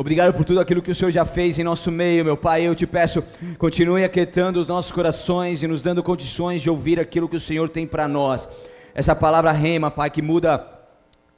Obrigado por tudo aquilo que o Senhor já fez em nosso meio, meu Pai. Eu te peço, continue aquietando os nossos corações e nos dando condições de ouvir aquilo que o Senhor tem para nós. Essa palavra rema, Pai, que muda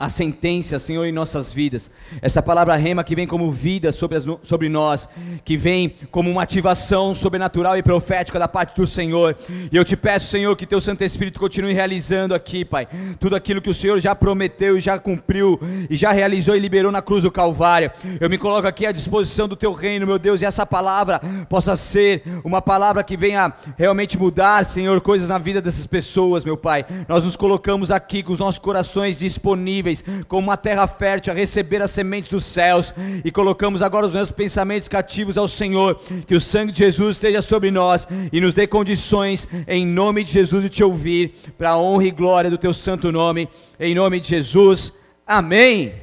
a sentença, Senhor, em nossas vidas. Essa palavra rema que vem como vida sobre, as, sobre nós, que vem como uma ativação sobrenatural e profética da parte do Senhor. E eu te peço, Senhor, que teu Santo Espírito continue realizando aqui, Pai, tudo aquilo que o Senhor já prometeu e já cumpriu e já realizou e liberou na cruz do Calvário. Eu me coloco aqui à disposição do teu reino, meu Deus, e essa palavra possa ser uma palavra que venha realmente mudar, Senhor, coisas na vida dessas pessoas, meu Pai. Nós nos colocamos aqui com os nossos corações disponíveis como uma terra fértil a receber as sementes dos céus e colocamos agora os nossos pensamentos cativos ao Senhor. Que o sangue de Jesus esteja sobre nós e nos dê condições, em nome de Jesus, de te ouvir, para a honra e glória do teu santo nome, em nome de Jesus. Amém.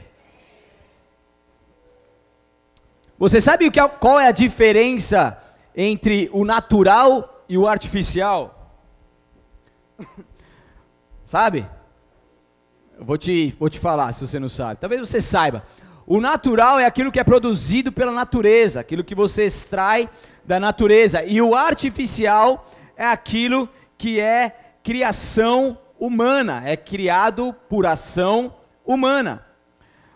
Você sabe é, qual é a diferença entre o natural e o artificial? Sabe? Vou te, vou te falar se você não sabe. Talvez você saiba. O natural é aquilo que é produzido pela natureza, aquilo que você extrai da natureza. E o artificial é aquilo que é criação humana, é criado por ação humana.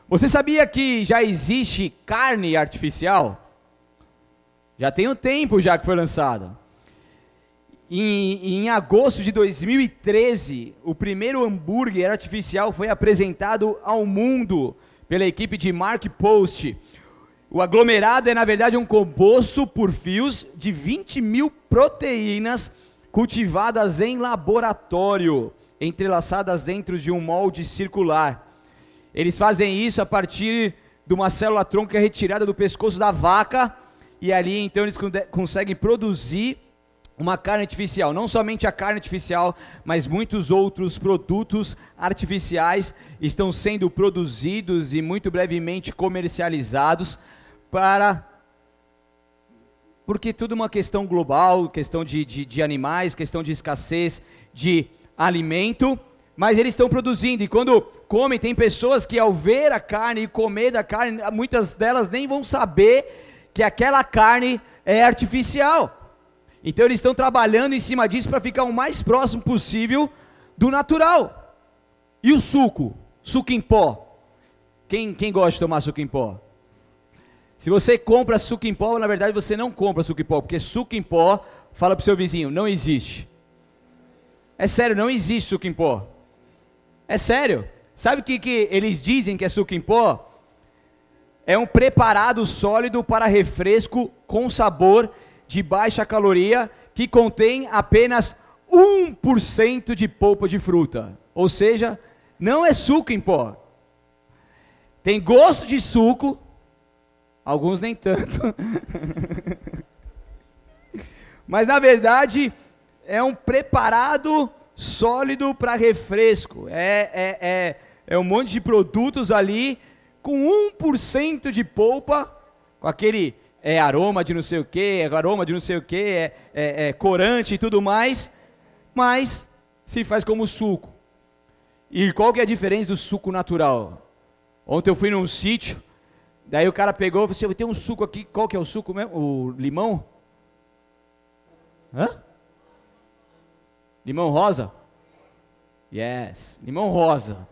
Você sabia que já existe carne artificial? Já tem um tempo já que foi lançada. Em, em, agosto de 2013, o primeiro hambúrguer artificial foi apresentado ao mundo pela equipe de Mark Post. O aglomerado é, na verdade, um composto por fios de 20 mil proteínas cultivadas em laboratório, entrelaçadas dentro de um molde circular. Eles fazem isso a partir de uma célula tronca retirada do pescoço da vaca, e ali então eles conseguem produzir uma carne artificial, não somente a carne artificial, mas muitos outros produtos artificiais estão sendo produzidos e muito brevemente comercializados para porque tudo é uma questão global, questão de, de, de animais, questão de escassez de alimento, mas eles estão produzindo, e quando comem, tem pessoas que ao ver a carne e comer da carne, muitas delas nem vão saber que aquela carne é artificial. Então eles estão trabalhando em cima disso para ficar o mais próximo possível do natural. E o suco? Suco em pó. Quem, quem gosta de tomar suco em pó? Se você compra suco em pó, na verdade você não compra suco em pó, porque suco em pó, fala para o seu vizinho, não existe. É sério, não existe suco em pó. É sério. Sabe o que, que eles dizem que é suco em pó? É um preparado sólido para refresco com sabor de baixa caloria que contém apenas 1% de polpa de fruta. Ou seja, não é suco em pó. Tem gosto de suco, alguns nem tanto. Mas na verdade é um preparado sólido para refresco. É, é, é, é um monte de produtos ali com 1% de polpa, com aquele é aroma de não sei o que, é aroma de não sei o que, é, é, é corante e tudo mais, mas se faz como suco. E qual que é a diferença do suco natural? Ontem eu fui num sítio, daí o cara pegou e falou assim, tem um suco aqui, qual que é o suco mesmo? O limão? Hã? Limão rosa? Yes, limão rosa.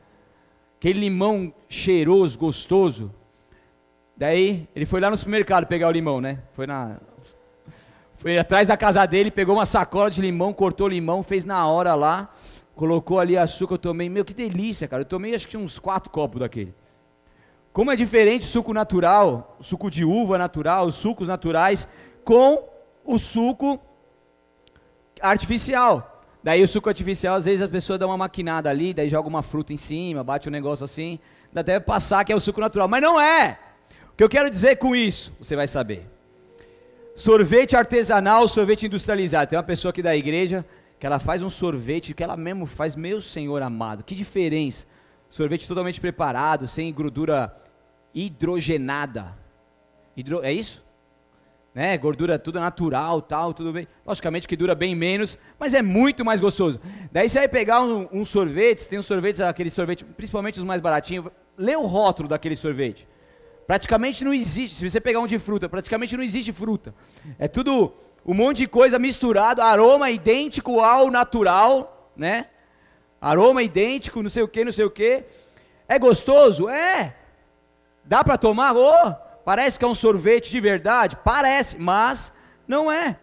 Aquele limão cheiroso, gostoso. Daí ele foi lá no supermercado pegar o limão, né? Foi na foi atrás da casa dele, pegou uma sacola de limão, cortou o limão, fez na hora lá, colocou ali açúcar, eu tomei, meu, que delícia, cara. Eu tomei acho que uns quatro copos daquele. Como é diferente o suco natural, o suco de uva natural, os sucos naturais, com o suco artificial. Daí o suco artificial, às vezes a pessoa dá uma maquinada ali, daí joga uma fruta em cima, bate um negócio assim, dá até passar que é o suco natural, mas não é que eu quero dizer com isso? Você vai saber. Sorvete artesanal, sorvete industrializado. Tem uma pessoa aqui da igreja que ela faz um sorvete que ela mesmo faz, meu Senhor amado. Que diferença. Sorvete totalmente preparado, sem gordura hidrogenada. Hidro, é isso? Né? Gordura tudo natural, tal, tudo bem. Logicamente que dura bem menos, mas é muito mais gostoso. Daí você vai pegar um, um sorvete, tem uns sorvetes, aquele sorvete, principalmente os mais baratinhos. Lê o rótulo daquele sorvete. Praticamente não existe. Se você pegar um de fruta, praticamente não existe fruta. É tudo um monte de coisa misturado, aroma idêntico ao natural, né? Aroma idêntico, não sei o que, não sei o que. É gostoso? É. Dá para tomar? Oh, parece que é um sorvete de verdade? Parece, mas não é.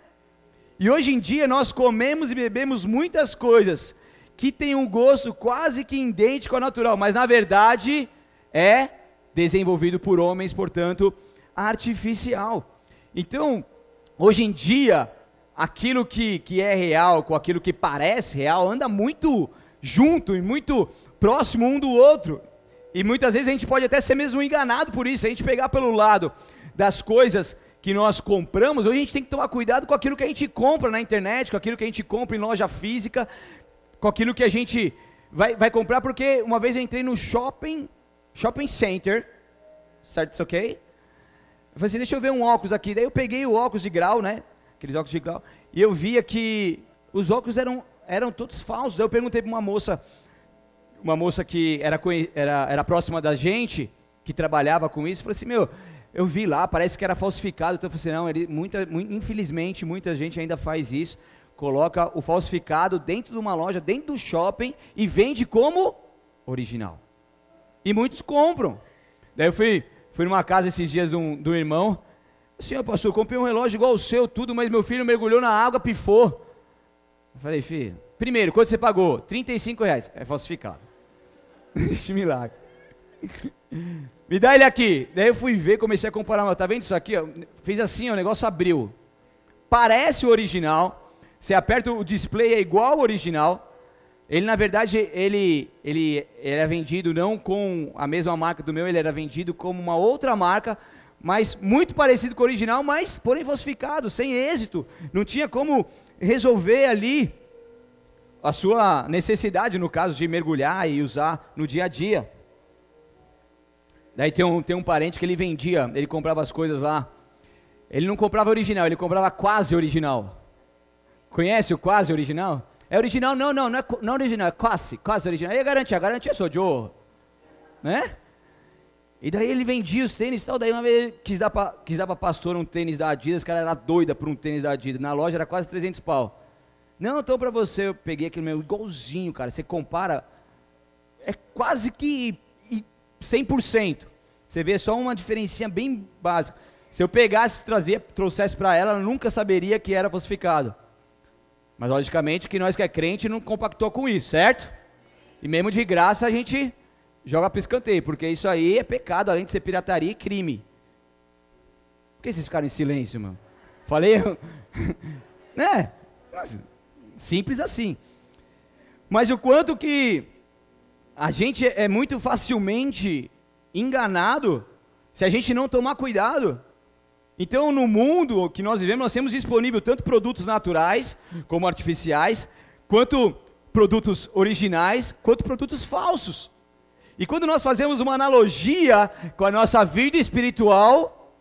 E hoje em dia nós comemos e bebemos muitas coisas que têm um gosto quase que idêntico ao natural, mas na verdade é desenvolvido por homens, portanto, artificial. Então, hoje em dia, aquilo que, que é real com aquilo que parece real anda muito junto e muito próximo um do outro. E muitas vezes a gente pode até ser mesmo enganado por isso. A gente pegar pelo lado das coisas que nós compramos, hoje a gente tem que tomar cuidado com aquilo que a gente compra na internet, com aquilo que a gente compra em loja física, com aquilo que a gente vai, vai comprar, porque uma vez eu entrei no shopping shopping center, certo? Isso ok? Eu falei assim, deixa eu ver um óculos aqui. Daí eu peguei o óculos de grau, né? Aqueles óculos de grau. E eu via que os óculos eram, eram todos falsos. Daí eu perguntei para uma moça, uma moça que era, era, era próxima da gente, que trabalhava com isso. Falei assim, meu, eu vi lá, parece que era falsificado. Então eu falei assim, não, ele, muita, infelizmente muita gente ainda faz isso. Coloca o falsificado dentro de uma loja, dentro do shopping e vende como original. E muitos compram. Daí eu fui, fui numa casa esses dias de um, um irmão. Assim, pastor, comprei um relógio igual o seu, tudo, mas meu filho mergulhou na água, pifou. Eu falei, filho, primeiro, quanto você pagou? 35 reais. É falsificado. Este milagre. Me dá ele aqui. Daí eu fui ver, comecei a comparar. Tá vendo isso aqui? Ó? Fiz assim, ó, o negócio abriu. Parece o original. Você aperta o display, é igual ao original. Ele, na verdade, ele, ele, ele era vendido não com a mesma marca do meu, ele era vendido como uma outra marca, mas muito parecido com o original, mas porém falsificado, sem êxito. Não tinha como resolver ali a sua necessidade, no caso de mergulhar e usar no dia a dia. Daí tem um, tem um parente que ele vendia, ele comprava as coisas lá. Ele não comprava original, ele comprava quase original. Conhece o quase original? É original? Não, não, não é, não é original, é quase, quase original. E a garantia? A garantia sou Joe. Né? E daí ele vendia os tênis e tal. Daí uma vez ele quis dar para quis dar pra pastor um tênis da Adidas. O cara era doida por um tênis da Adidas. Na loja era quase 300 pau. Não, então para você, eu peguei aquele meu igualzinho, cara. Você compara, é quase que 100%. Você vê só uma diferencinha bem básica. Se eu pegasse, trazia, trouxesse para ela, ela nunca saberia que era falsificado. Mas logicamente que nós que é crente não compactou com isso, certo? E mesmo de graça a gente joga para escanteio, porque isso aí é pecado, além de ser pirataria e crime. Por que vocês ficaram em silêncio, mano? Falei, né? Simples assim. Mas o quanto que a gente é muito facilmente enganado se a gente não tomar cuidado. Então, no mundo que nós vivemos, nós temos disponível tanto produtos naturais, como artificiais, quanto produtos originais, quanto produtos falsos. E quando nós fazemos uma analogia com a nossa vida espiritual,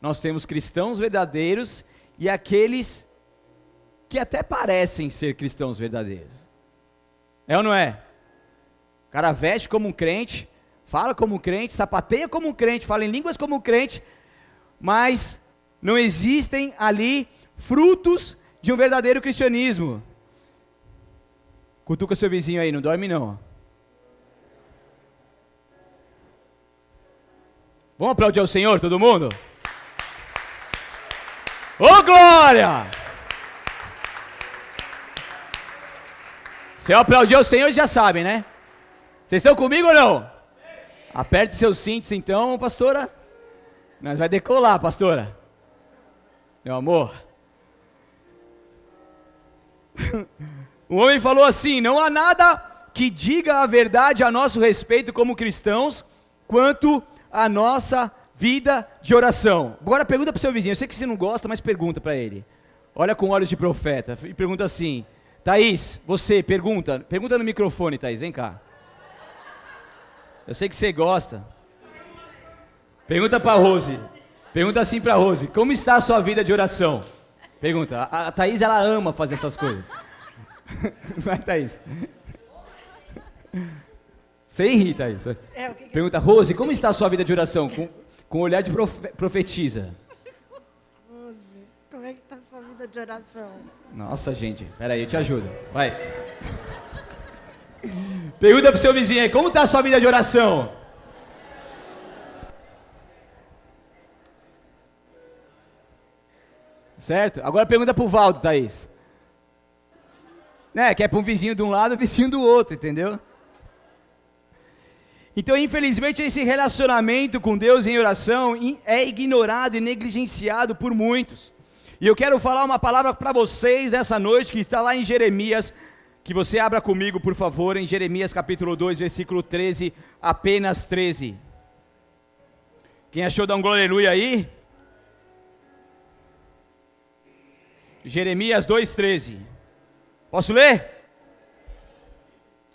nós temos cristãos verdadeiros e aqueles que até parecem ser cristãos verdadeiros. É ou não é? O cara veste como um crente, fala como um crente, sapateia como um crente, fala em línguas como um crente, mas não existem ali frutos de um verdadeiro cristianismo. Cutuca seu vizinho aí, não dorme não. Vamos aplaudir ao Senhor, todo mundo? Ô oh, glória! Se eu aplaudir ao Senhor, já sabem, né? Vocês estão comigo ou não? Aperte seus cintos então, pastora. Nós vai decolar, pastora. Meu amor. o homem falou assim: não há nada que diga a verdade a nosso respeito como cristãos, quanto a nossa vida de oração. Agora pergunta para o seu vizinho, eu sei que você não gosta, mas pergunta para ele. Olha com olhos de profeta e pergunta assim: Thaís, você pergunta, pergunta no microfone, Thaís, vem cá. Eu sei que você gosta. Pergunta para Rose. Pergunta assim para Rose: Como está a sua vida de oração? Pergunta. A, a Thaís, ela ama fazer essas coisas. Vai, Thaís. Sem rir, Thaís. É, que que... Pergunta, Rose, como está a sua vida de oração? Com... Com olhar de profe profetiza. Como é que está a sua vida de oração? Nossa, gente. Peraí, eu te ajudo. Vai. Pergunta pro seu vizinho aí, como está a sua vida de oração? Certo? Agora pergunta pro Valdo, Thaís. Né, que é para um vizinho de um lado um vizinho do outro, entendeu? Então, infelizmente, esse relacionamento com Deus em oração é ignorado e negligenciado por muitos. E eu quero falar uma palavra para vocês nessa noite, que está lá em Jeremias, que você abra comigo, por favor, em Jeremias capítulo 2, versículo 13, apenas 13. Quem achou, dá um glória aí. Jeremias 2,13. Posso ler?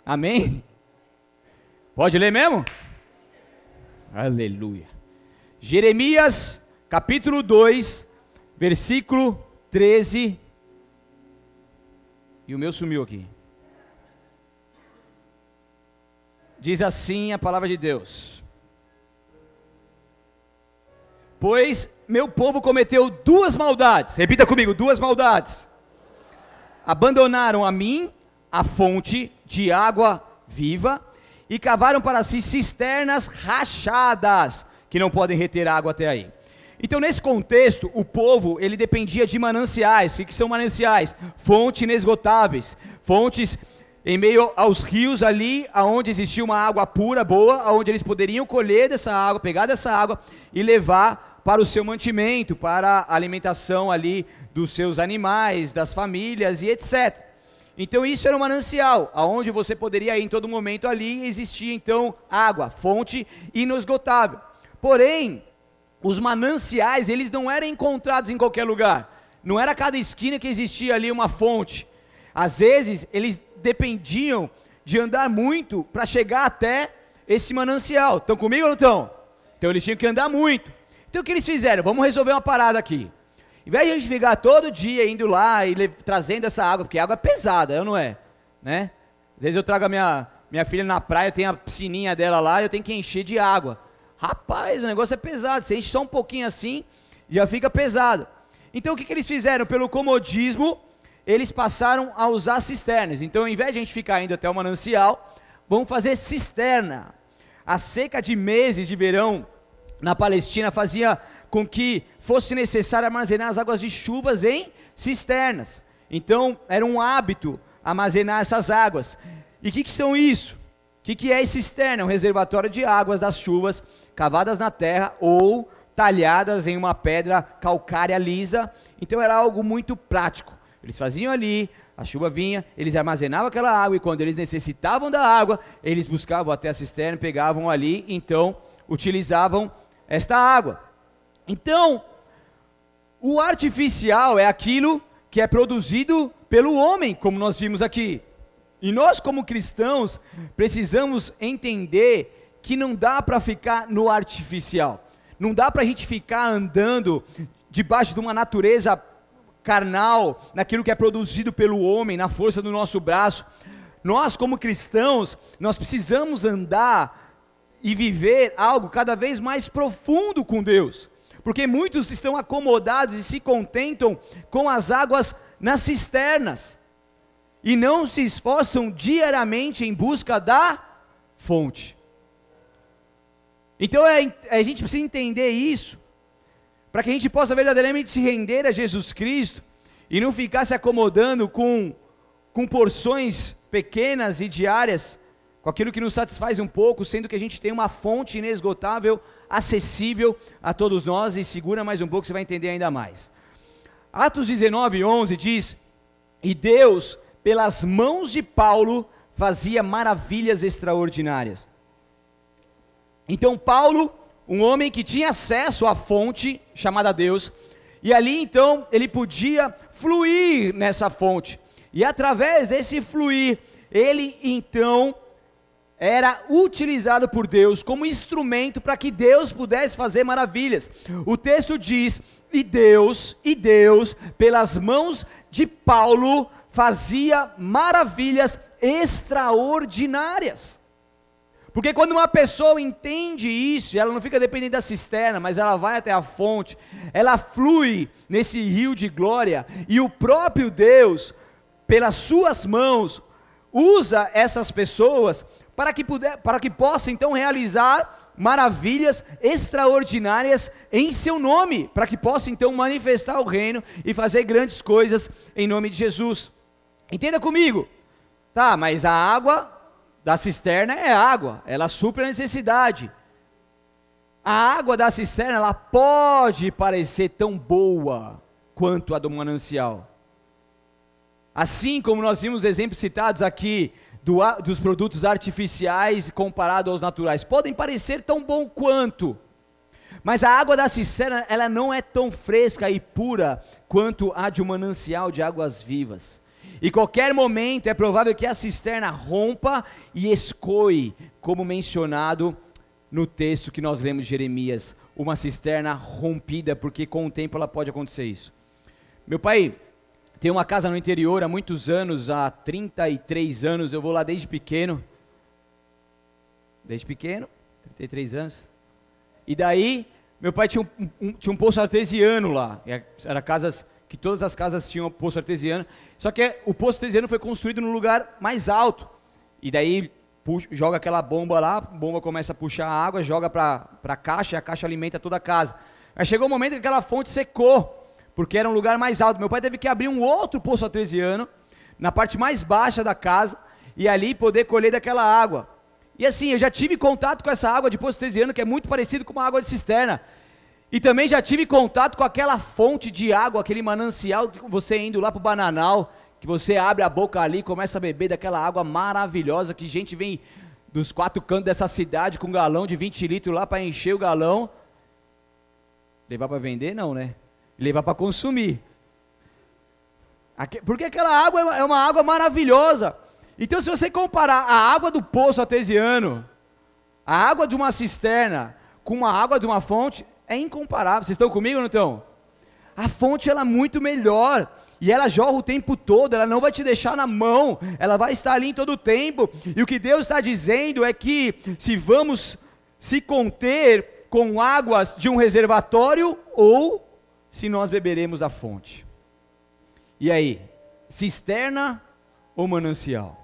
Amém? Pode ler mesmo? Aleluia. Jeremias, capítulo 2, versículo 13. E o meu sumiu aqui. Diz assim a palavra de Deus: Pois meu povo cometeu duas maldades. Repita comigo: duas maldades. Abandonaram a mim, a fonte de água viva e cavaram para si cisternas rachadas, que não podem reter água até aí. Então, nesse contexto, o povo, ele dependia de mananciais. O que são mananciais? Fontes inesgotáveis, fontes em meio aos rios ali, aonde existia uma água pura, boa, aonde eles poderiam colher dessa água, pegar dessa água e levar para o seu mantimento, para a alimentação ali dos seus animais, das famílias e etc. Então isso era um manancial, aonde você poderia ir em todo momento ali, existia então água, fonte inesgotável. Porém, os mananciais, eles não eram encontrados em qualquer lugar. Não era cada esquina que existia ali uma fonte. Às vezes, eles dependiam de andar muito para chegar até esse manancial. Estão comigo ou não estão? Então eles tinham que andar muito. Então o que eles fizeram? Vamos resolver uma parada aqui. Em vez de a gente ficar todo dia indo lá e trazendo essa água, porque água é pesada, eu não é, né? Às vezes eu trago a minha, minha filha na praia, tem a piscininha dela lá, eu tenho que encher de água. Rapaz, o negócio é pesado, você enche só um pouquinho assim, já fica pesado. Então o que, que eles fizeram? Pelo comodismo, eles passaram a usar cisternas. Então, ao invés de a gente ficar indo até o manancial, vamos fazer cisterna. A seca de meses de verão na Palestina fazia com que fosse necessário armazenar as águas de chuvas em cisternas. Então, era um hábito armazenar essas águas. E o que, que, são isso? O que, que é cisterna? É um reservatório de águas das chuvas cavadas na terra ou talhadas em uma pedra calcária lisa. Então, era algo muito prático. Eles faziam ali, a chuva vinha, eles armazenavam aquela água e quando eles necessitavam da água, eles buscavam até a cisterna, pegavam ali, então utilizavam esta água. Então, o artificial é aquilo que é produzido pelo homem, como nós vimos aqui. E nós, como cristãos, precisamos entender que não dá para ficar no artificial. Não dá para a gente ficar andando debaixo de uma natureza carnal, naquilo que é produzido pelo homem, na força do nosso braço. Nós, como cristãos, nós precisamos andar e viver algo cada vez mais profundo com Deus porque muitos estão acomodados e se contentam com as águas nas cisternas e não se esforçam diariamente em busca da fonte. Então é, a gente precisa entender isso, para que a gente possa verdadeiramente se render a Jesus Cristo e não ficar se acomodando com, com porções pequenas e diárias, com aquilo que nos satisfaz um pouco, sendo que a gente tem uma fonte inesgotável acessível a todos nós e segura mais um pouco, você vai entender ainda mais. Atos 19, 11 diz: E Deus, pelas mãos de Paulo, fazia maravilhas extraordinárias. Então, Paulo, um homem que tinha acesso à fonte chamada Deus, e ali então ele podia fluir nessa fonte, e através desse fluir, ele então era utilizado por Deus como instrumento para que Deus pudesse fazer maravilhas. O texto diz: "E Deus, e Deus, pelas mãos de Paulo, fazia maravilhas extraordinárias". Porque quando uma pessoa entende isso, ela não fica dependente da cisterna, mas ela vai até a fonte, ela flui nesse rio de glória, e o próprio Deus, pelas suas mãos, usa essas pessoas para que, puder, para que possa então realizar maravilhas extraordinárias em seu nome, para que possa então manifestar o reino e fazer grandes coisas em nome de Jesus. Entenda comigo, tá? Mas a água da cisterna é água, ela supre a necessidade. A água da cisterna, ela pode parecer tão boa quanto a do manancial. Assim como nós vimos exemplos citados aqui do, dos produtos artificiais comparado aos naturais, podem parecer tão bom quanto, mas a água da cisterna, ela não é tão fresca e pura quanto a de um manancial de águas vivas. E qualquer momento é provável que a cisterna rompa e escoe, como mencionado no texto que nós lemos de Jeremias, uma cisterna rompida, porque com o tempo ela pode acontecer isso. Meu pai tem uma casa no interior há muitos anos, há 33 anos, eu vou lá desde pequeno. Desde pequeno, 33 anos. E daí, meu pai tinha um, um, tinha um poço artesiano lá. Era casas que todas as casas tinham poço artesiano. Só que o poço artesiano foi construído num lugar mais alto. E daí puxa, joga aquela bomba lá, a bomba começa a puxar a água, joga para a caixa e a caixa alimenta toda a casa. Aí chegou o um momento que aquela fonte secou, porque era um lugar mais alto. Meu pai teve que abrir um outro poço artesiano, na parte mais baixa da casa, e ali poder colher daquela água. E assim, eu já tive contato com essa água de poço artesiano, que é muito parecido com uma água de cisterna. E também já tive contato com aquela fonte de água, aquele manancial, você indo lá para o Bananal, que você abre a boca ali e começa a beber daquela água maravilhosa, que gente vem dos quatro cantos dessa cidade com um galão de 20 litros lá para encher o galão. Levar para vender não, né? Levar para consumir. Porque aquela água é uma água maravilhosa. Então se você comparar a água do poço artesiano, a água de uma cisterna, com a água de uma fonte, é incomparável. Vocês estão comigo ou não estão? A fonte ela é muito melhor. E ela jorra o tempo todo, ela não vai te deixar na mão, ela vai estar ali em todo o tempo. E o que Deus está dizendo é que se vamos se conter com águas de um reservatório ou se nós beberemos da fonte. E aí, cisterna ou manancial?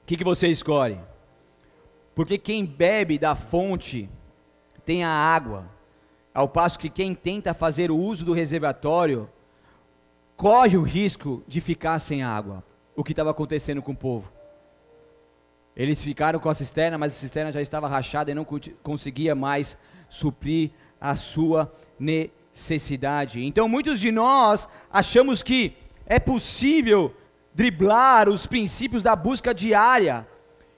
O que, que você escolhe? Porque quem bebe da fonte tem a água, ao passo que quem tenta fazer o uso do reservatório corre o risco de ficar sem água. O que estava acontecendo com o povo. Eles ficaram com a cisterna, mas a cisterna já estava rachada e não conseguia mais suprir a sua necessidade. Então muitos de nós achamos que é possível driblar os princípios da busca diária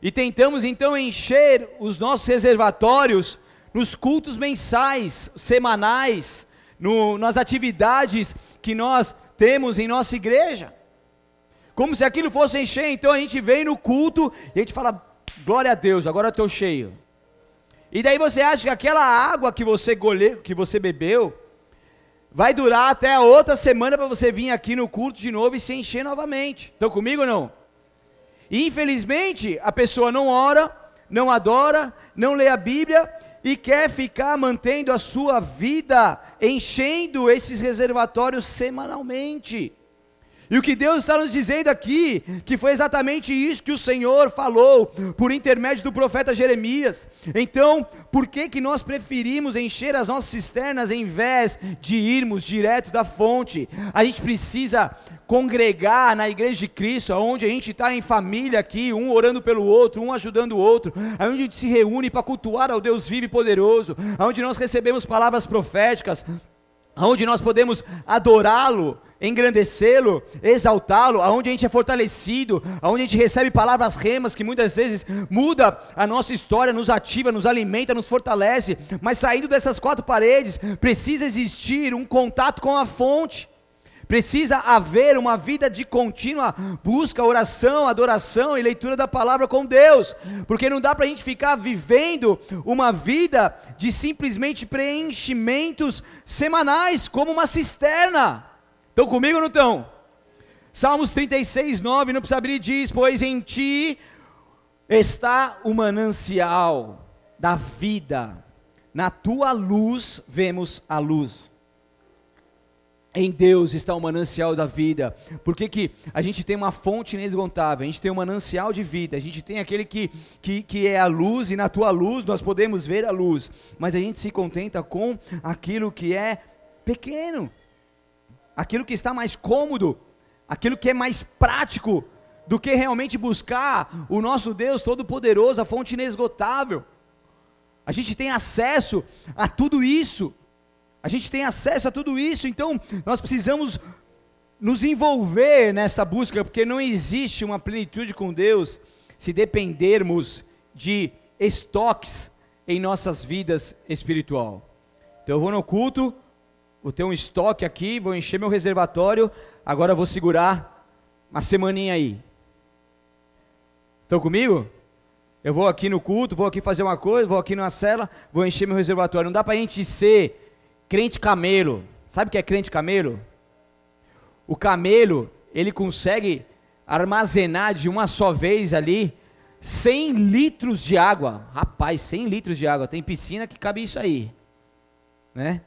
e tentamos então encher os nossos reservatórios nos cultos mensais, semanais, no, nas atividades que nós temos em nossa igreja. Como se aquilo fosse encher, então a gente vem no culto e a gente fala, glória a Deus, agora eu estou cheio. E daí você acha que aquela água que você, gole, que você bebeu vai durar até a outra semana para você vir aqui no culto de novo e se encher novamente. Estão comigo ou não? E infelizmente a pessoa não ora, não adora, não lê a Bíblia e quer ficar mantendo a sua vida enchendo esses reservatórios semanalmente. E o que Deus está nos dizendo aqui, que foi exatamente isso que o Senhor falou por intermédio do profeta Jeremias. Então, por que que nós preferimos encher as nossas cisternas em vez de irmos direto da fonte? A gente precisa congregar na igreja de Cristo, onde a gente está em família aqui, um orando pelo outro, um ajudando o outro, onde a gente se reúne para cultuar ao Deus vivo e poderoso, onde nós recebemos palavras proféticas, onde nós podemos adorá-lo, engrandecê-lo, exaltá-lo, aonde a gente é fortalecido, aonde a gente recebe palavras remas que muitas vezes muda a nossa história, nos ativa, nos alimenta, nos fortalece, mas saindo dessas quatro paredes, precisa existir um contato com a fonte. Precisa haver uma vida de contínua busca, oração, adoração e leitura da palavra com Deus, porque não dá para a gente ficar vivendo uma vida de simplesmente preenchimentos semanais, como uma cisterna. Estão comigo ou não estão? Salmos 36, 9, não precisa abrir, diz: Pois em ti está o manancial da vida. Na tua luz vemos a luz. Em Deus está o manancial da vida. Por que, que a gente tem uma fonte inesgotável? A gente tem um manancial de vida. A gente tem aquele que, que, que é a luz, e na tua luz nós podemos ver a luz. Mas a gente se contenta com aquilo que é pequeno, aquilo que está mais cômodo, aquilo que é mais prático, do que realmente buscar o nosso Deus Todo-Poderoso, a fonte inesgotável. A gente tem acesso a tudo isso. A gente tem acesso a tudo isso, então nós precisamos nos envolver nessa busca, porque não existe uma plenitude com Deus se dependermos de estoques em nossas vidas espiritual. Então eu vou no culto, vou ter um estoque aqui, vou encher meu reservatório, agora vou segurar uma semaninha aí. Estão comigo? Eu vou aqui no culto, vou aqui fazer uma coisa, vou aqui numa cela, vou encher meu reservatório. Não dá para a gente ser Crente camelo. Sabe o que é crente camelo? O camelo, ele consegue armazenar de uma só vez ali 100 litros de água. Rapaz, 100 litros de água. Tem piscina que cabe isso aí. Né?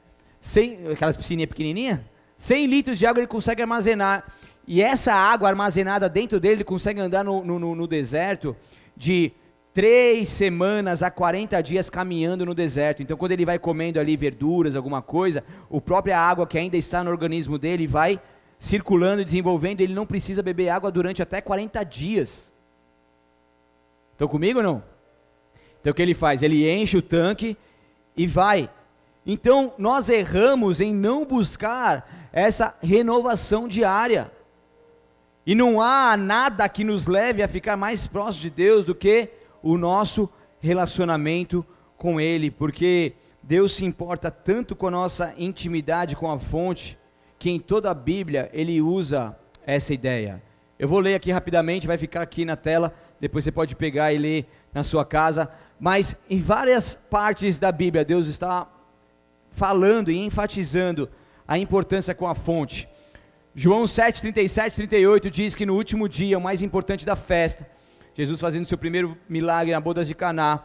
100, aquelas piscininhas pequenininhas? 100 litros de água ele consegue armazenar. E essa água armazenada dentro dele, ele consegue andar no, no, no deserto de três semanas a 40 dias caminhando no deserto. Então, quando ele vai comendo ali verduras, alguma coisa, a própria água que ainda está no organismo dele vai circulando e desenvolvendo. Ele não precisa beber água durante até 40 dias. Estão comigo ou não? Então, o que ele faz? Ele enche o tanque e vai. Então, nós erramos em não buscar essa renovação diária. E não há nada que nos leve a ficar mais próximo de Deus do que o nosso relacionamento com Ele, porque Deus se importa tanto com a nossa intimidade com a fonte, que em toda a Bíblia Ele usa essa ideia. Eu vou ler aqui rapidamente, vai ficar aqui na tela, depois você pode pegar e ler na sua casa, mas em várias partes da Bíblia Deus está falando e enfatizando a importância com a fonte. João 7, 37, 38 diz que no último dia, o mais importante da festa, Jesus fazendo seu primeiro milagre na bodas de Caná,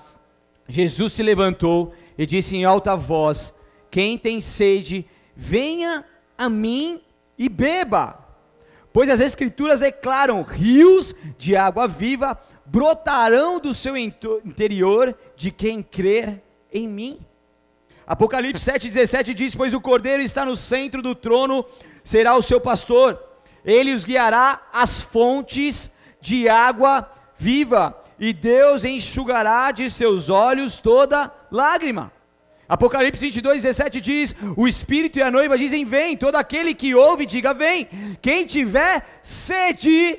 Jesus se levantou e disse em alta voz: Quem tem sede, venha a mim e beba. Pois as escrituras declaram: rios de água viva brotarão do seu interior de quem crer em mim. Apocalipse 7,17 diz: Pois o cordeiro está no centro do trono, será o seu pastor, ele os guiará às fontes de água viva, e Deus enxugará de seus olhos toda lágrima. Apocalipse 22, 17 diz: O Espírito e a noiva dizem: Vem, todo aquele que ouve, diga: Vem. Quem tiver sede,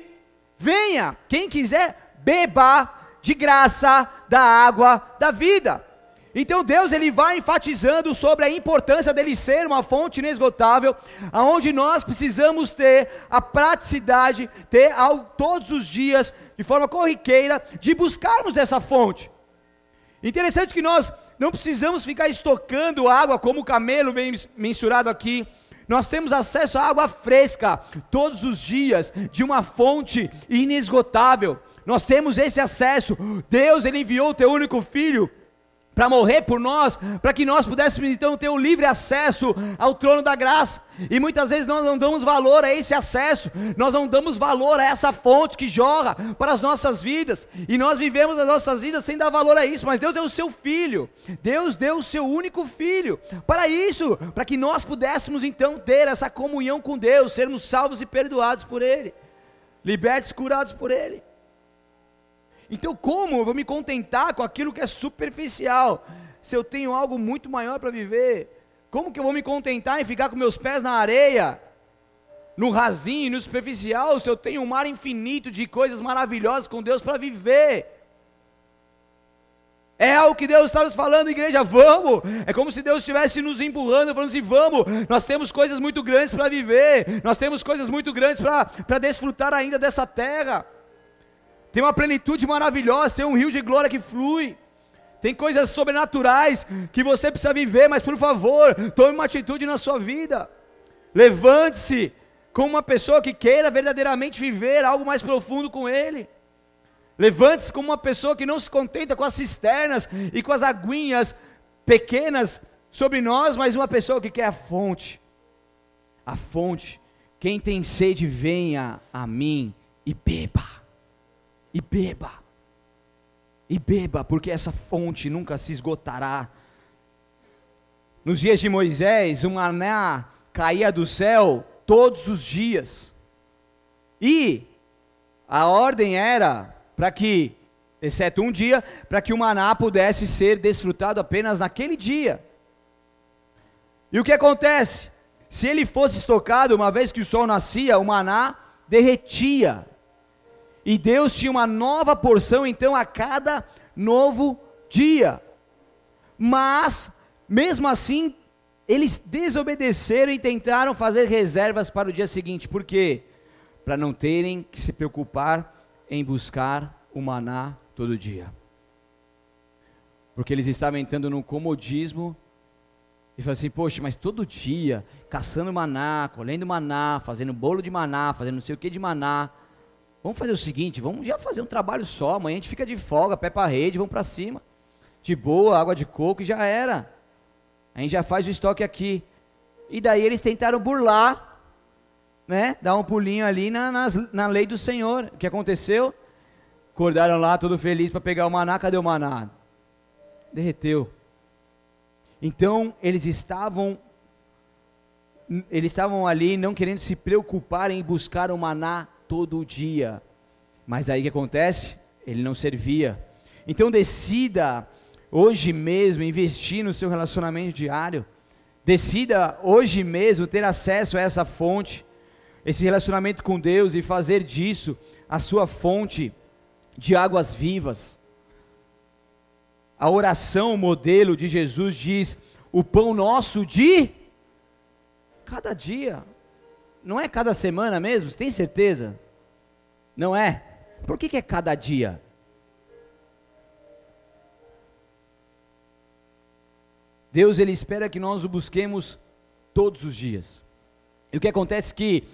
venha. Quem quiser, beba de graça da água da vida. Então Deus ele vai enfatizando sobre a importância dele ser uma fonte inesgotável, aonde nós precisamos ter a praticidade, ter ao, todos os dias de forma corriqueira, de buscarmos essa fonte. Interessante que nós não precisamos ficar estocando água, como o camelo bem mensurado aqui. Nós temos acesso à água fresca todos os dias, de uma fonte inesgotável. Nós temos esse acesso. Deus ele enviou o teu único filho para morrer por nós, para que nós pudéssemos então ter o livre acesso ao trono da graça. E muitas vezes nós não damos valor a esse acesso, nós não damos valor a essa fonte que jorra para as nossas vidas, e nós vivemos as nossas vidas sem dar valor a isso, mas Deus deu o seu filho, Deus deu o seu único filho, para isso, para que nós pudéssemos então ter essa comunhão com Deus, sermos salvos e perdoados por Ele, libertos, curados por Ele. Então, como eu vou me contentar com aquilo que é superficial, se eu tenho algo muito maior para viver? Como que eu vou me contentar em ficar com meus pés na areia, no rasinho, no superficial, se eu tenho um mar infinito de coisas maravilhosas com Deus para viver? É o que Deus está nos falando, igreja, vamos. É como se Deus estivesse nos empurrando, falando assim: vamos, nós temos coisas muito grandes para viver, nós temos coisas muito grandes para desfrutar ainda dessa terra tem uma plenitude maravilhosa, tem um rio de glória que flui. Tem coisas sobrenaturais que você precisa viver, mas por favor, tome uma atitude na sua vida. Levante-se como uma pessoa que queira verdadeiramente viver algo mais profundo com Ele. Levante-se como uma pessoa que não se contenta com as cisternas e com as aguinhas pequenas sobre nós, mas uma pessoa que quer a fonte. A fonte. Quem tem sede, venha a mim e beba. E beba. E beba, porque essa fonte nunca se esgotará. Nos dias de Moisés, o maná caía do céu todos os dias. E a ordem era para que, exceto um dia, para que o maná pudesse ser desfrutado apenas naquele dia. E o que acontece? Se ele fosse estocado, uma vez que o sol nascia, o maná derretia. E Deus tinha uma nova porção então a cada novo dia. Mas, mesmo assim, eles desobedeceram e tentaram fazer reservas para o dia seguinte. Por quê? Para não terem que se preocupar em buscar o maná todo dia. Porque eles estavam entrando no comodismo e falaram assim: Poxa, mas todo dia, caçando maná, colhendo maná, fazendo bolo de maná, fazendo não sei o que de maná. Vamos fazer o seguinte: vamos já fazer um trabalho só. Amanhã a gente fica de folga, pé para rede, vamos para cima. De boa, água de coco e já era. A gente já faz o estoque aqui. E daí eles tentaram burlar, né? Dar um pulinho ali na, na, na lei do Senhor. O que aconteceu? Acordaram lá, todo feliz para pegar o maná. Cadê o maná? Derreteu. Então eles estavam eles estavam ali não querendo se preocupar em buscar o maná todo dia. Mas aí o que acontece? Ele não servia. Então decida hoje mesmo investir no seu relacionamento diário. Decida hoje mesmo ter acesso a essa fonte, esse relacionamento com Deus e fazer disso a sua fonte de águas vivas. A oração modelo de Jesus diz: o pão nosso de cada dia. Não é cada semana mesmo? Você tem certeza? Não é? Por que, que é cada dia? Deus ele espera que nós o busquemos todos os dias. E o que acontece é que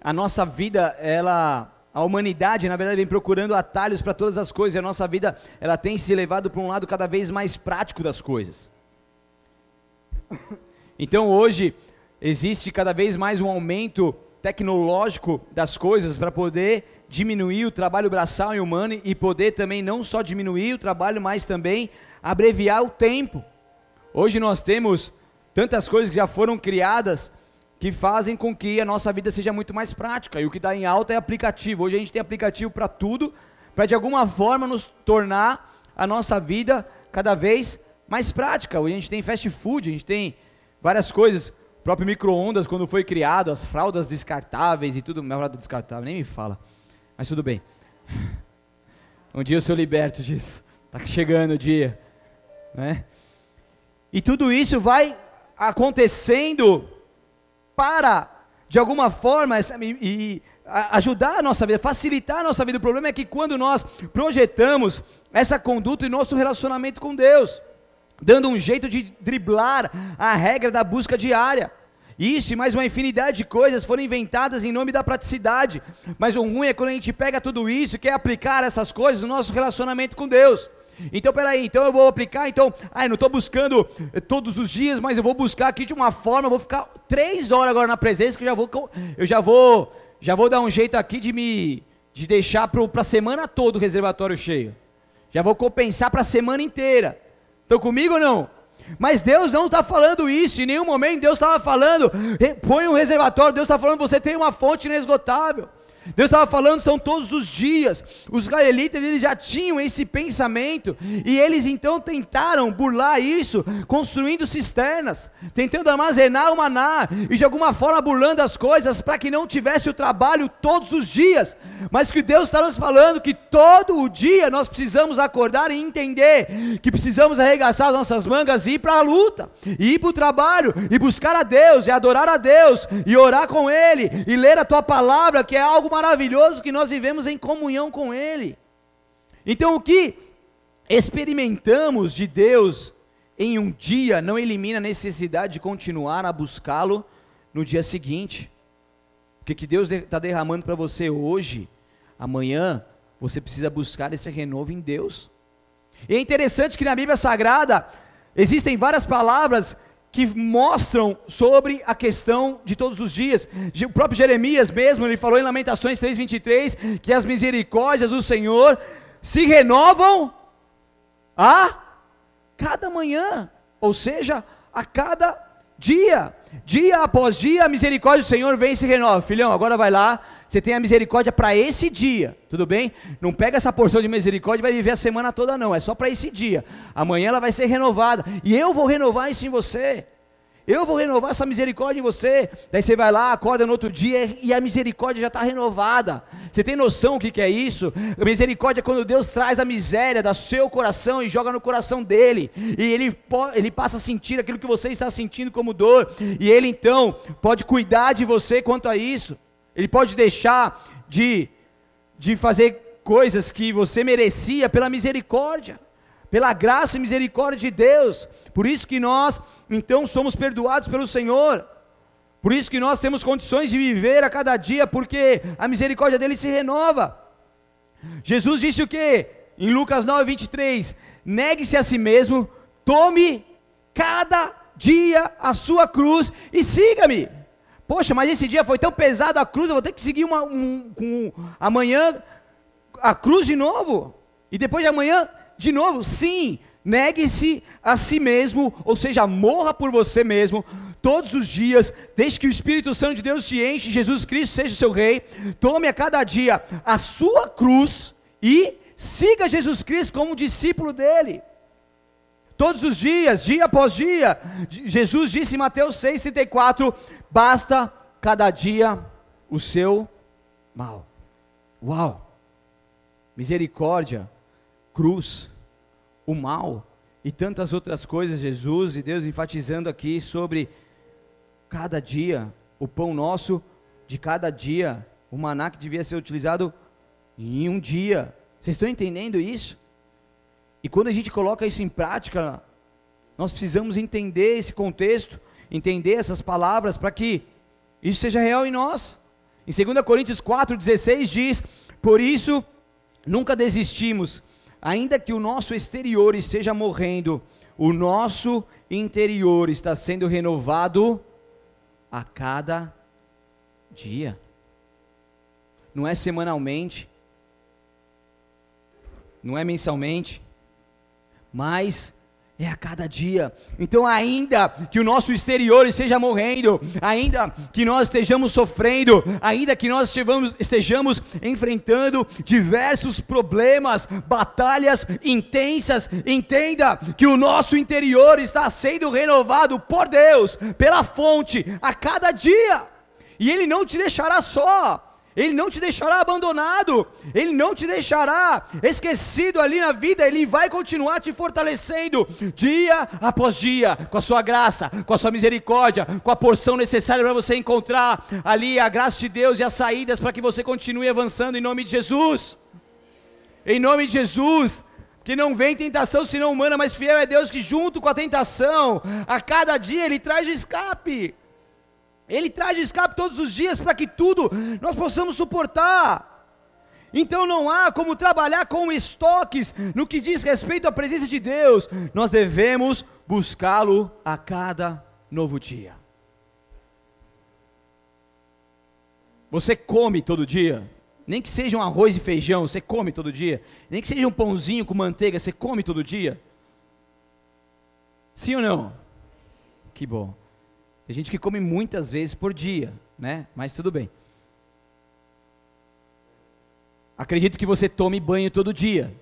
a nossa vida, ela, a humanidade, na verdade, vem procurando atalhos para todas as coisas. E a nossa vida, ela tem se levado para um lado cada vez mais prático das coisas. Então hoje existe cada vez mais um aumento tecnológico das coisas para poder diminuir o trabalho braçal e humano e poder também não só diminuir o trabalho, mas também abreviar o tempo. Hoje nós temos tantas coisas que já foram criadas que fazem com que a nossa vida seja muito mais prática. E o que está em alta é aplicativo. Hoje a gente tem aplicativo para tudo, para de alguma forma nos tornar a nossa vida cada vez mais prática. Hoje a gente tem fast food, a gente tem várias coisas. O próprio micro-ondas, quando foi criado, as fraldas descartáveis e tudo. Minha fralda descartável, nem me fala. Mas tudo bem. Um dia eu sou liberto disso. Está chegando o dia. Né? E tudo isso vai acontecendo para, de alguma forma, e, e ajudar a nossa vida, facilitar a nossa vida. O problema é que quando nós projetamos essa conduta em nosso relacionamento com Deus, dando um jeito de driblar a regra da busca diária. Isso e mais uma infinidade de coisas foram inventadas em nome da praticidade. Mas o ruim é quando a gente pega tudo isso e quer aplicar essas coisas no nosso relacionamento com Deus. Então, peraí, então eu vou aplicar, então, ai, não estou buscando eh, todos os dias, mas eu vou buscar aqui de uma forma, eu vou ficar três horas agora na presença, que eu já vou, eu já vou, já vou dar um jeito aqui de me, de deixar para a semana toda o reservatório cheio. Já vou compensar para a semana inteira. Estão comigo ou não? Mas Deus não está falando isso, em nenhum momento Deus estava falando, põe um reservatório, Deus está falando, você tem uma fonte inesgotável. Deus estava falando, são todos os dias. Os israelitas eles já tinham esse pensamento e eles então tentaram burlar isso, construindo cisternas, tentando armazenar o maná e de alguma forma burlando as coisas para que não tivesse o trabalho todos os dias. Mas que Deus está nos falando que todo o dia nós precisamos acordar e entender que precisamos arregaçar as nossas mangas e ir para a luta, e ir para o trabalho e buscar a Deus e adorar a Deus e orar com Ele e ler a tua palavra que é algo maravilhoso que nós vivemos em comunhão com Ele. Então, o que experimentamos de Deus em um dia não elimina a necessidade de continuar a buscá-lo no dia seguinte. O que, que Deus está derramando para você hoje, amanhã, você precisa buscar esse renovo em Deus. E é interessante que na Bíblia Sagrada existem várias palavras que mostram sobre a questão de todos os dias. O próprio Jeremias mesmo, ele falou em Lamentações 3:23 que as misericórdias do Senhor se renovam a cada manhã, ou seja, a cada dia. Dia após dia, a misericórdia do Senhor vem e se renova. Filhão, agora vai lá, você tem a misericórdia para esse dia, tudo bem? Não pega essa porção de misericórdia e vai viver a semana toda, não. É só para esse dia. Amanhã ela vai ser renovada. E eu vou renovar isso em você. Eu vou renovar essa misericórdia em você. Daí você vai lá, acorda no outro dia e a misericórdia já está renovada. Você tem noção o que, que é isso? A misericórdia é quando Deus traz a miséria do seu coração e joga no coração dele. E ele, ele passa a sentir aquilo que você está sentindo como dor. E ele então pode cuidar de você quanto a isso. Ele pode deixar de, de fazer coisas que você merecia pela misericórdia pela graça e misericórdia de Deus. Por isso que nós, então, somos perdoados pelo Senhor. Por isso que nós temos condições de viver a cada dia, porque a misericórdia dele se renova. Jesus disse o que? Em Lucas 9, 23: Negue-se a si mesmo, tome cada dia a sua cruz e siga-me. Poxa, mas esse dia foi tão pesado a cruz, eu vou ter que seguir uma, um, amanhã a cruz de novo. E depois de amanhã de novo, sim, negue-se a si mesmo, ou seja, morra por você mesmo, todos os dias, desde que o Espírito Santo de Deus te enche, Jesus Cristo seja o seu rei, tome a cada dia a sua cruz e siga Jesus Cristo como discípulo dele. Todos os dias, dia após dia, Jesus disse em Mateus 6,34: basta cada dia o seu mal. Uau! Misericórdia cruz, o mal e tantas outras coisas, Jesus e Deus enfatizando aqui sobre cada dia, o pão nosso de cada dia, o maná que devia ser utilizado em um dia. Vocês estão entendendo isso? E quando a gente coloca isso em prática, nós precisamos entender esse contexto, entender essas palavras para que isso seja real em nós. Em 2 Coríntios 4,16 diz: Por isso nunca desistimos, ainda que o nosso exterior esteja morrendo, o nosso interior está sendo renovado a cada dia. Não é semanalmente, não é mensalmente, mas é a cada dia. Então, ainda que o nosso exterior esteja morrendo, ainda que nós estejamos sofrendo, ainda que nós estejamos, estejamos enfrentando diversos problemas, batalhas intensas, entenda que o nosso interior está sendo renovado por Deus, pela fonte, a cada dia, e Ele não te deixará só. Ele não te deixará abandonado, Ele não te deixará esquecido ali na vida, Ele vai continuar te fortalecendo dia após dia, com a sua graça, com a sua misericórdia, com a porção necessária para você encontrar ali a graça de Deus e as saídas para que você continue avançando em nome de Jesus. Em nome de Jesus, que não vem tentação senão humana, mas fiel é Deus que junto com a tentação, a cada dia Ele traz o escape. Ele traz o escape todos os dias para que tudo nós possamos suportar. Então não há como trabalhar com estoques no que diz respeito à presença de Deus. Nós devemos buscá-lo a cada novo dia. Você come todo dia? Nem que seja um arroz e feijão, você come todo dia? Nem que seja um pãozinho com manteiga, você come todo dia? Sim ou não? Que bom. Tem gente que come muitas vezes por dia, né? Mas tudo bem. Acredito que você tome banho todo dia.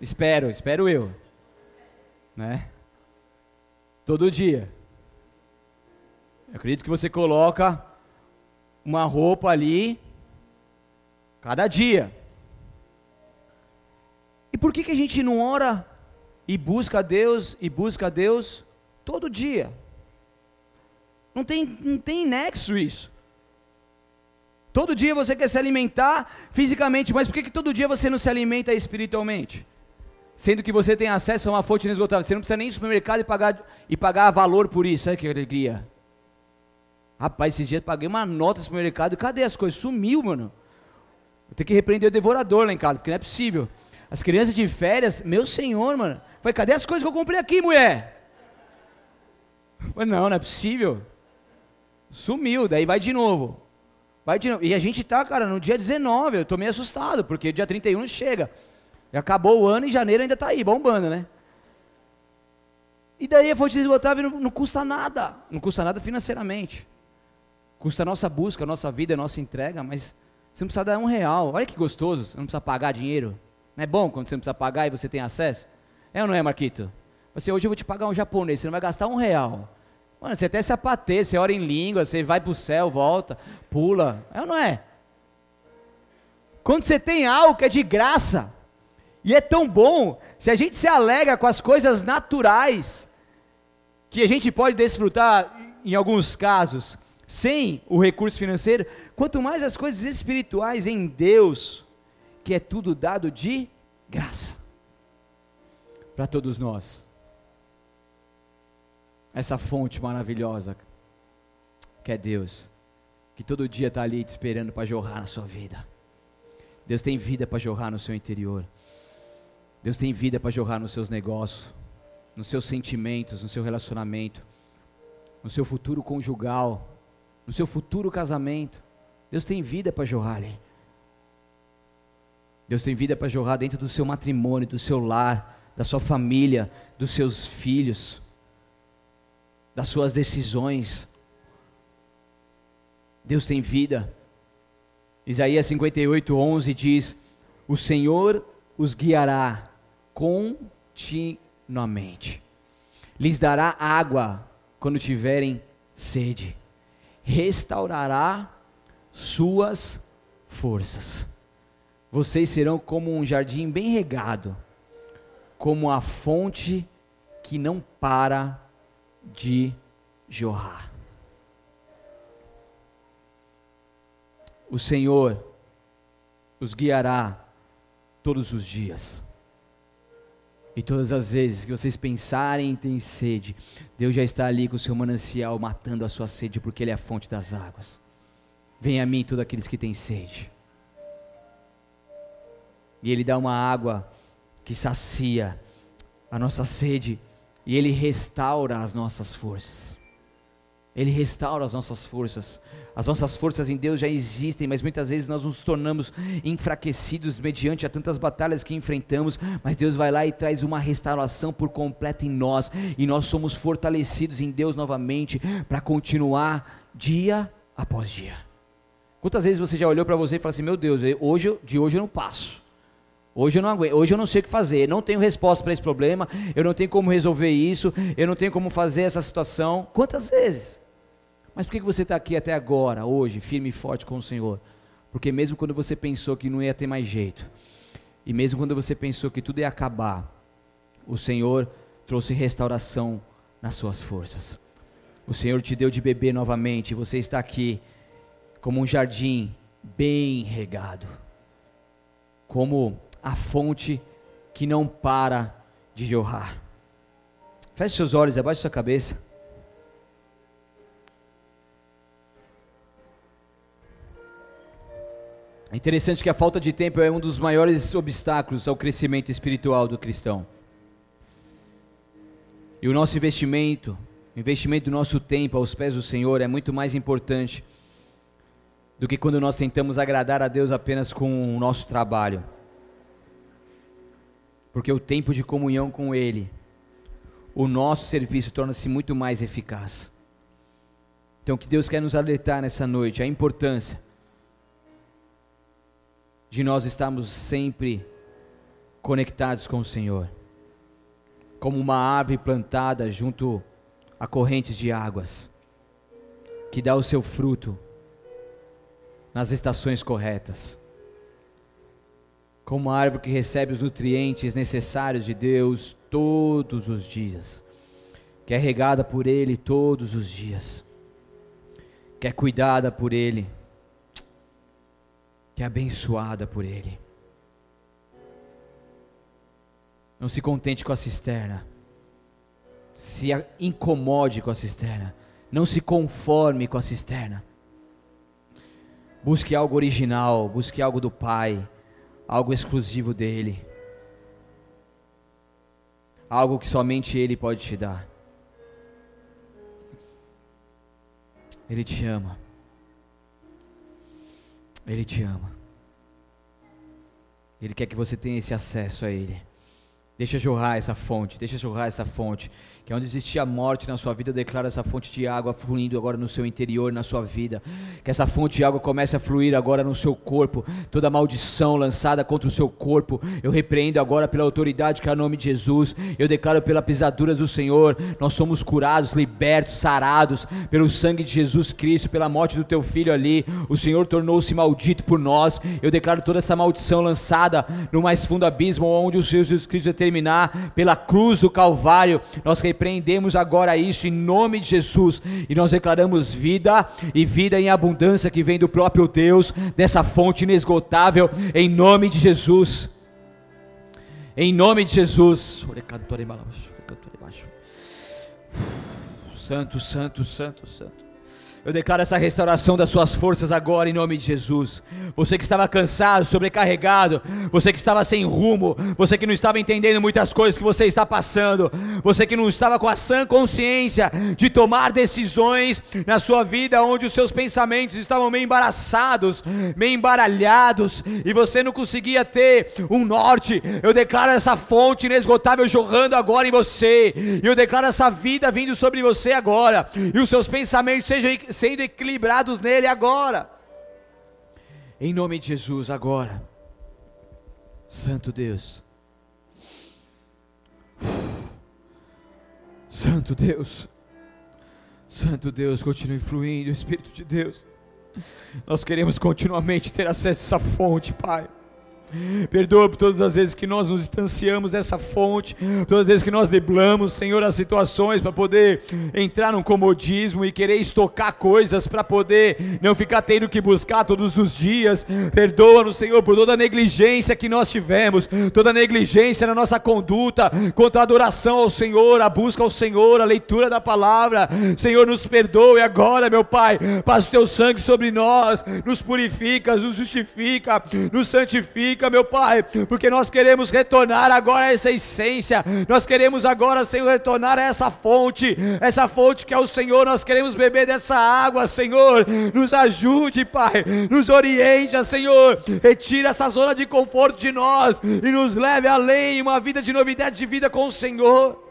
Espero, espero eu. Né? Todo dia. Eu acredito que você coloca uma roupa ali cada dia. E por que, que a gente não ora e busca a Deus e busca a Deus todo dia? Não tem, não tem nexo isso. Todo dia você quer se alimentar fisicamente, mas por que, que todo dia você não se alimenta espiritualmente? Sendo que você tem acesso a uma fonte inesgotável. Você não precisa nem ir no supermercado e pagar, e pagar valor por isso. Olha que alegria. Rapaz, esses dias paguei uma nota no supermercado. Cadê as coisas? Sumiu, mano. Vou ter que repreender o devorador lá em casa, porque não é possível. As crianças de férias, meu senhor, mano. Falei, cadê as coisas que eu comprei aqui, mulher? Falei, não, não é possível. Sumiu, daí vai de novo. Vai de novo. E a gente tá, cara, no dia 19, eu tô meio assustado, porque dia 31 não chega. Já acabou o ano e janeiro ainda tá aí, bombando, né? E daí a fonte esgotável não, não custa nada. Não custa nada financeiramente. Custa a nossa busca, a nossa vida, a nossa entrega, mas você não precisa dar um real. Olha que gostoso, você não precisa pagar dinheiro. Não é bom quando você não precisa pagar e você tem acesso? É ou não é, Marquito? Você, hoje eu vou te pagar um japonês, você não vai gastar um real. Mano, você até se apater, você ora em língua, você vai para o céu, volta, pula. É ou não é? Quando você tem algo que é de graça, e é tão bom, se a gente se alegra com as coisas naturais, que a gente pode desfrutar, em alguns casos, sem o recurso financeiro, quanto mais as coisas espirituais em Deus, que é tudo dado de graça para todos nós. Essa fonte maravilhosa que é Deus, que todo dia está ali te esperando para jorrar na sua vida. Deus tem vida para jorrar no seu interior. Deus tem vida para jorrar nos seus negócios, nos seus sentimentos, no seu relacionamento, no seu futuro conjugal, no seu futuro casamento. Deus tem vida para jorrar ali. Deus tem vida para jorrar dentro do seu matrimônio, do seu lar, da sua família, dos seus filhos, das suas decisões. Deus tem vida. Isaías 58, 11 diz: O Senhor os guiará continuamente, lhes dará água quando tiverem sede, restaurará suas forças. Vocês serão como um jardim bem regado, como a fonte que não para de jorrar. O Senhor os guiará todos os dias. E todas as vezes que vocês pensarem em ter sede, Deus já está ali com o seu manancial matando a sua sede, porque Ele é a fonte das águas. Venha a mim todos aqueles que têm sede. E Ele dá uma água que sacia a nossa sede e Ele restaura as nossas forças. Ele restaura as nossas forças. As nossas forças em Deus já existem, mas muitas vezes nós nos tornamos enfraquecidos mediante a tantas batalhas que enfrentamos. Mas Deus vai lá e traz uma restauração por completo em nós, e nós somos fortalecidos em Deus novamente para continuar dia após dia. Quantas vezes você já olhou para você e falou assim: Meu Deus, hoje, de hoje eu não passo. Hoje eu não aguento, hoje eu não sei o que fazer, não tenho resposta para esse problema, eu não tenho como resolver isso, eu não tenho como fazer essa situação. Quantas vezes? Mas por que você está aqui até agora, hoje, firme e forte com o Senhor? Porque mesmo quando você pensou que não ia ter mais jeito, e mesmo quando você pensou que tudo ia acabar, o Senhor trouxe restauração nas suas forças. O Senhor te deu de beber novamente, você está aqui como um jardim bem regado, como a fonte que não para de jorrar. Feche seus olhos, abaixe sua cabeça. É interessante que a falta de tempo é um dos maiores obstáculos ao crescimento espiritual do cristão. E o nosso investimento, o investimento do nosso tempo aos pés do Senhor é muito mais importante do que quando nós tentamos agradar a Deus apenas com o nosso trabalho porque o tempo de comunhão com Ele, o nosso serviço torna-se muito mais eficaz. Então, que Deus quer nos alertar nessa noite a importância de nós estarmos sempre conectados com o Senhor, como uma árvore plantada junto a correntes de águas, que dá o seu fruto nas estações corretas como uma árvore que recebe os nutrientes necessários de Deus todos os dias, que é regada por Ele todos os dias, que é cuidada por Ele, que é abençoada por Ele. Não se contente com a cisterna, se incomode com a cisterna, não se conforme com a cisterna. Busque algo original, busque algo do Pai, algo exclusivo dele. Algo que somente ele pode te dar. Ele te ama. Ele te ama. Ele quer que você tenha esse acesso a Ele. Deixa jorrar essa fonte, deixa jorrar essa fonte que é onde existia morte na sua vida, eu declaro essa fonte de água fluindo agora no seu interior, na sua vida. Que essa fonte de água comece a fluir agora no seu corpo. Toda maldição lançada contra o seu corpo, eu repreendo agora pela autoridade que é o nome de Jesus. Eu declaro pela pisadura do Senhor, nós somos curados, libertos, sarados pelo sangue de Jesus Cristo, pela morte do teu filho ali. O Senhor tornou-se maldito por nós. Eu declaro toda essa maldição lançada no mais fundo abismo, onde o Senhor Jesus Cristo vai terminar pela cruz do Calvário. Nós repreendemos agora isso em nome de Jesus e nós declaramos vida e vida em abundância que vem do próprio Deus, dessa fonte inesgotável, em nome de Jesus. Em nome de Jesus. Santo, santo, santo, santo. Eu declaro essa restauração das suas forças agora em nome de Jesus. Você que estava cansado, sobrecarregado, você que estava sem rumo, você que não estava entendendo muitas coisas que você está passando, você que não estava com a sã consciência de tomar decisões na sua vida onde os seus pensamentos estavam meio embaraçados, meio embaralhados e você não conseguia ter um norte. Eu declaro essa fonte inesgotável jorrando agora em você. E eu declaro essa vida vindo sobre você agora. E os seus pensamentos sejam sendo equilibrados nele agora. Em nome de Jesus, agora. Santo Deus. Santo Deus. Santo Deus, continue fluindo, Espírito de Deus. Nós queremos continuamente ter acesso a essa fonte, Pai. Perdoa por todas as vezes que nós nos distanciamos dessa fonte, todas as vezes que nós deblamos, Senhor, as situações para poder entrar num comodismo e querer estocar coisas para poder não ficar tendo que buscar todos os dias. Perdoa-nos, Senhor, por toda a negligência que nós tivemos, toda a negligência na nossa conduta, quanto à adoração ao Senhor, a busca ao Senhor, a leitura da palavra. Senhor, nos perdoe agora, meu Pai. Passa o teu sangue sobre nós, nos purifica, nos justifica, nos santifica meu Pai, porque nós queremos retornar agora a essa essência, nós queremos agora, Senhor, retornar a essa fonte, essa fonte que é o Senhor, nós queremos beber dessa água, Senhor, nos ajude, Pai, nos oriente, Senhor, retira essa zona de conforto de nós e nos leve além, uma vida de novidade de vida com o Senhor.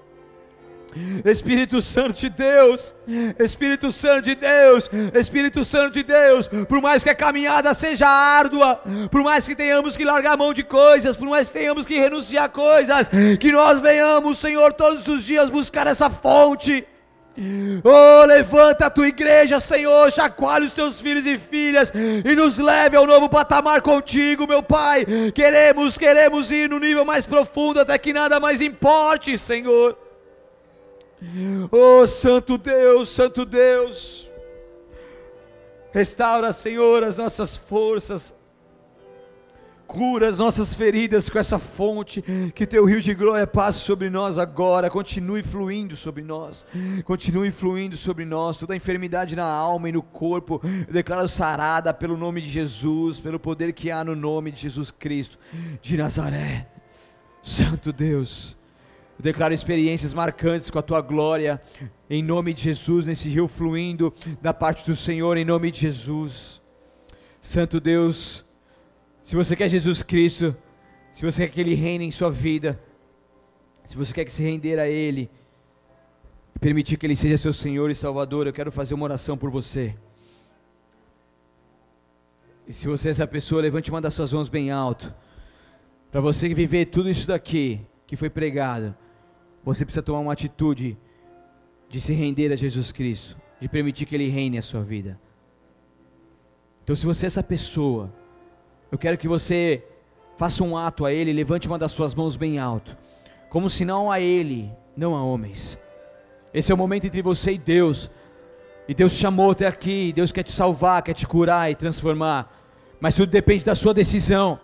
Espírito Santo de Deus, Espírito Santo de Deus, Espírito Santo de Deus, por mais que a caminhada seja árdua, por mais que tenhamos que largar mão de coisas, por mais que tenhamos que renunciar a coisas, que nós venhamos, Senhor, todos os dias buscar essa fonte. Oh, levanta a tua igreja, Senhor, chacoalhe os teus filhos e filhas e nos leve ao novo patamar contigo, meu Pai. Queremos, queremos ir no nível mais profundo até que nada mais importe, Senhor. Oh, Santo Deus, Santo Deus, restaura, Senhor, as nossas forças, cura as nossas feridas com essa fonte, que teu rio de glória passe sobre nós agora, continue fluindo sobre nós, continue fluindo sobre nós, toda enfermidade na alma e no corpo, eu declaro sarada pelo nome de Jesus, pelo poder que há no nome de Jesus Cristo de Nazaré, Santo Deus, eu declaro experiências marcantes com a tua glória, em nome de Jesus, nesse rio fluindo da parte do Senhor, em nome de Jesus. Santo Deus, se você quer Jesus Cristo, se você quer que Ele reine em sua vida, se você quer que se render a Ele, e permitir que Ele seja seu Senhor e Salvador, eu quero fazer uma oração por você. E se você é essa pessoa, levante uma das suas mãos bem alto. Para você viver tudo isso daqui que foi pregado, você precisa tomar uma atitude de se render a Jesus Cristo, de permitir que Ele reine a sua vida. Então, se você é essa pessoa, eu quero que você faça um ato a Ele, levante uma das suas mãos bem alto, como não a Ele, não a homens. Esse é o momento entre você e Deus. E Deus te chamou até aqui, Deus quer te salvar, quer te curar e transformar. Mas tudo depende da sua decisão.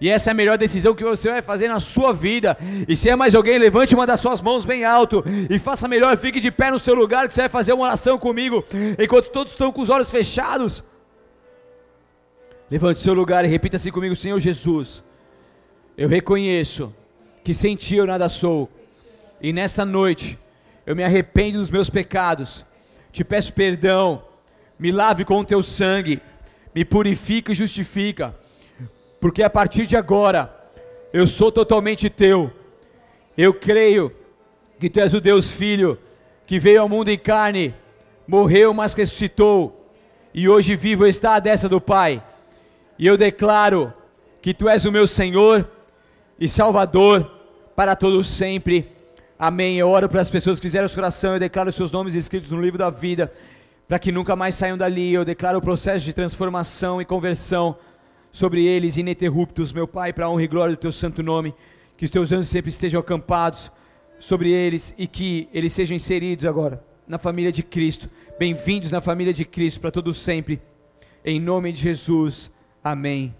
E essa é a melhor decisão que você vai fazer na sua vida. E se é mais alguém, levante uma das suas mãos bem alto e faça melhor, fique de pé no seu lugar que você vai fazer uma oração comigo, enquanto todos estão com os olhos fechados. Levante seu lugar e repita assim comigo, Senhor Jesus. Eu reconheço que sem ti eu nada sou. E nessa noite eu me arrependo dos meus pecados. Te peço perdão. Me lave com o teu sangue. Me purifica e justifica. Porque a partir de agora eu sou totalmente teu. Eu creio que tu és o Deus Filho que veio ao mundo em carne, morreu, mas ressuscitou, e hoje vivo está à destra do Pai. E eu declaro que tu és o meu Senhor e Salvador para todos sempre. Amém. Eu oro para as pessoas que fizeram essa oração, eu declaro seus nomes escritos no livro da vida, para que nunca mais saiam dali. Eu declaro o processo de transformação e conversão sobre eles ininterruptos, meu Pai, para a honra e glória do teu santo nome. Que os teus anjos sempre estejam acampados sobre eles e que eles sejam inseridos agora na família de Cristo. Bem-vindos na família de Cristo para todos sempre. Em nome de Jesus. Amém.